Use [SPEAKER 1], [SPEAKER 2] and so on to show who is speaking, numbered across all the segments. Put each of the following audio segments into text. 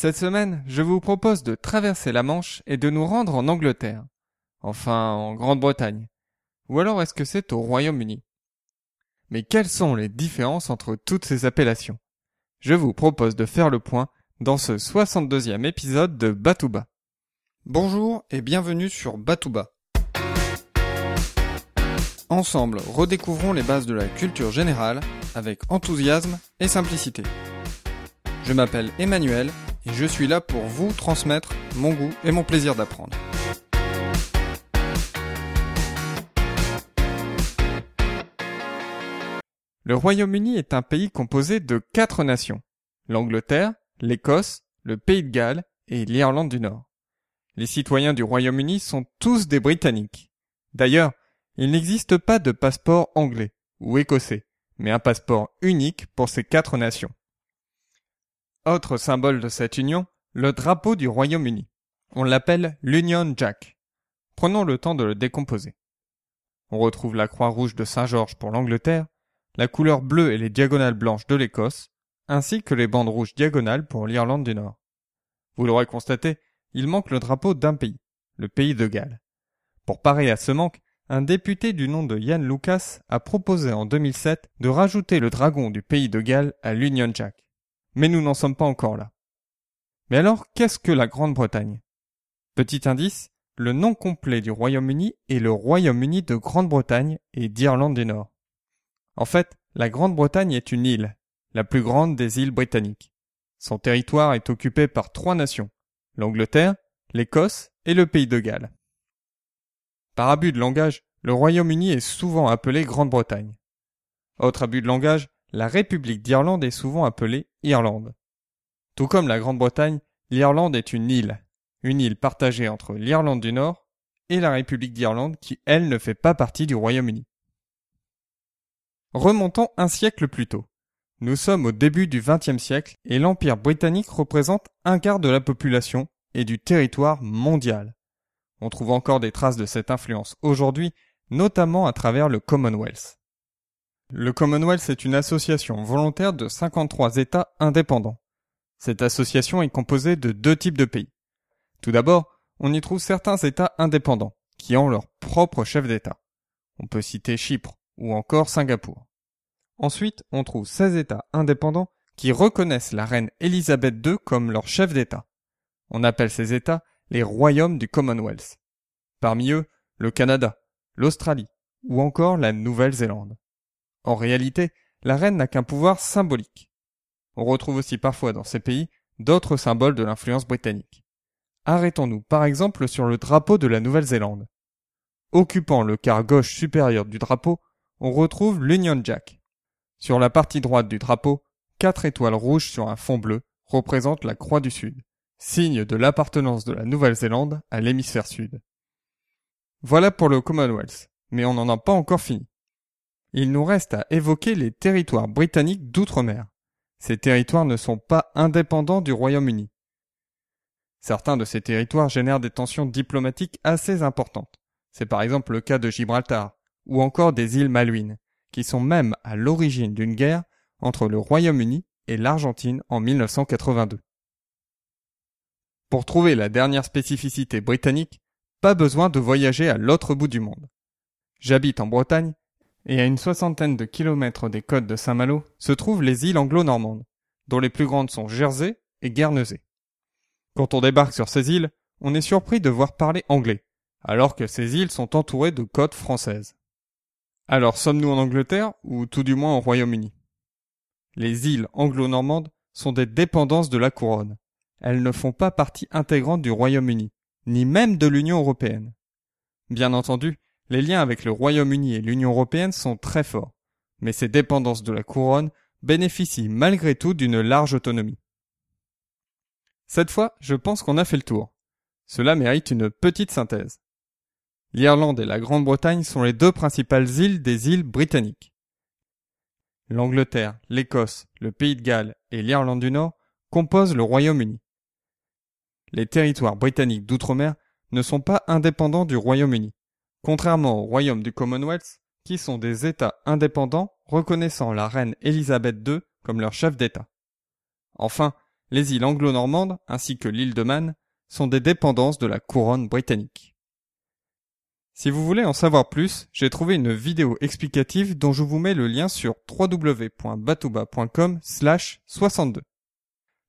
[SPEAKER 1] Cette semaine, je vous propose de traverser la Manche et de nous rendre en Angleterre. Enfin, en Grande-Bretagne. Ou alors est-ce que c'est au Royaume-Uni? Mais quelles sont les différences entre toutes ces appellations? Je vous propose de faire le point dans ce 62e épisode de Batouba. Bonjour et bienvenue sur Batouba. Ensemble, redécouvrons les bases de la culture générale avec enthousiasme et simplicité. Je m'appelle Emmanuel et je suis là pour vous transmettre mon goût et mon plaisir d'apprendre. Le Royaume-Uni est un pays composé de quatre nations. L'Angleterre, l'Écosse, le Pays de Galles et l'Irlande du Nord. Les citoyens du Royaume-Uni sont tous des Britanniques. D'ailleurs, il n'existe pas de passeport anglais ou écossais, mais un passeport unique pour ces quatre nations. Autre symbole de cette union, le drapeau du Royaume-Uni. On l'appelle l'Union Jack. Prenons le temps de le décomposer. On retrouve la croix rouge de Saint-Georges pour l'Angleterre, la couleur bleue et les diagonales blanches de l'Écosse, ainsi que les bandes rouges diagonales pour l'Irlande du Nord. Vous l'aurez constaté, il manque le drapeau d'un pays, le pays de Galles. Pour parer à ce manque, un député du nom de Yann Lucas a proposé en 2007 de rajouter le dragon du pays de Galles à l'Union Jack. Mais nous n'en sommes pas encore là. Mais alors, qu'est-ce que la Grande-Bretagne? Petit indice, le nom complet du Royaume-Uni est le Royaume-Uni de Grande-Bretagne et d'Irlande du Nord. En fait, la Grande-Bretagne est une île, la plus grande des îles britanniques. Son territoire est occupé par trois nations, l'Angleterre, l'Écosse et le Pays de Galles. Par abus de langage, le Royaume-Uni est souvent appelé Grande-Bretagne. Autre abus de langage, la République d'Irlande est souvent appelée Irlande. Tout comme la Grande-Bretagne, l'Irlande est une île, une île partagée entre l'Irlande du Nord et la République d'Irlande qui, elle, ne fait pas partie du Royaume-Uni. Remontons un siècle plus tôt. Nous sommes au début du XXe siècle et l'Empire britannique représente un quart de la population et du territoire mondial. On trouve encore des traces de cette influence aujourd'hui, notamment à travers le Commonwealth. Le Commonwealth est une association volontaire de 53 États indépendants. Cette association est composée de deux types de pays. Tout d'abord, on y trouve certains États indépendants, qui ont leur propre chef d'État. On peut citer Chypre, ou encore Singapour. Ensuite, on trouve 16 États indépendants qui reconnaissent la reine Elisabeth II comme leur chef d'État. On appelle ces États les royaumes du Commonwealth. Parmi eux, le Canada, l'Australie ou encore la Nouvelle-Zélande. En réalité, la reine n'a qu'un pouvoir symbolique. On retrouve aussi parfois dans ces pays d'autres symboles de l'influence britannique. Arrêtons-nous par exemple sur le drapeau de la Nouvelle-Zélande. Occupant le quart gauche supérieur du drapeau, on retrouve l'Union Jack. Sur la partie droite du drapeau, quatre étoiles rouges sur un fond bleu représentent la Croix du Sud, signe de l'appartenance de la Nouvelle-Zélande à l'hémisphère sud. Voilà pour le Commonwealth, mais on n'en a pas encore fini. Il nous reste à évoquer les territoires britanniques d'outre-mer. Ces territoires ne sont pas indépendants du Royaume-Uni. Certains de ces territoires génèrent des tensions diplomatiques assez importantes. C'est par exemple le cas de Gibraltar, ou encore des îles Malouines, qui sont même à l'origine d'une guerre entre le Royaume-Uni et l'Argentine en 1982. Pour trouver la dernière spécificité britannique, pas besoin de voyager à l'autre bout du monde. J'habite en Bretagne, et à une soixantaine de kilomètres des côtes de Saint-Malo se trouvent les îles anglo-normandes, dont les plus grandes sont Jersey et Guernesey. Quand on débarque sur ces îles, on est surpris de voir parler anglais, alors que ces îles sont entourées de côtes françaises. Alors sommes-nous en Angleterre ou tout du moins au Royaume-Uni? Les îles anglo-normandes sont des dépendances de la couronne. Elles ne font pas partie intégrante du Royaume-Uni, ni même de l'Union européenne. Bien entendu, les liens avec le Royaume-Uni et l'Union européenne sont très forts, mais ces dépendances de la couronne bénéficient malgré tout d'une large autonomie. Cette fois, je pense qu'on a fait le tour. Cela mérite une petite synthèse. L'Irlande et la Grande-Bretagne sont les deux principales îles des îles britanniques. L'Angleterre, l'Écosse, le Pays de Galles et l'Irlande du Nord composent le Royaume-Uni. Les territoires britanniques d'outre-mer ne sont pas indépendants du Royaume-Uni, contrairement au Royaume du Commonwealth, qui sont des États indépendants reconnaissant la reine Elisabeth II comme leur chef d'État. Enfin, les îles anglo-normandes ainsi que l'île de Man sont des dépendances de la couronne britannique. Si vous voulez en savoir plus, j'ai trouvé une vidéo explicative dont je vous mets le lien sur www.batouba.com 62.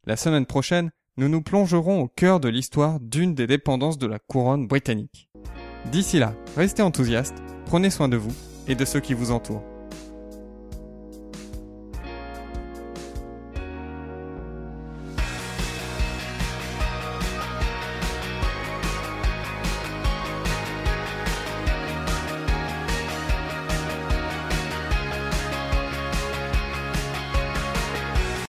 [SPEAKER 1] La semaine prochaine, nous nous plongerons au cœur de l'histoire d'une des dépendances de la couronne britannique. D'ici là, restez enthousiastes, prenez soin de vous et de ceux qui vous entourent.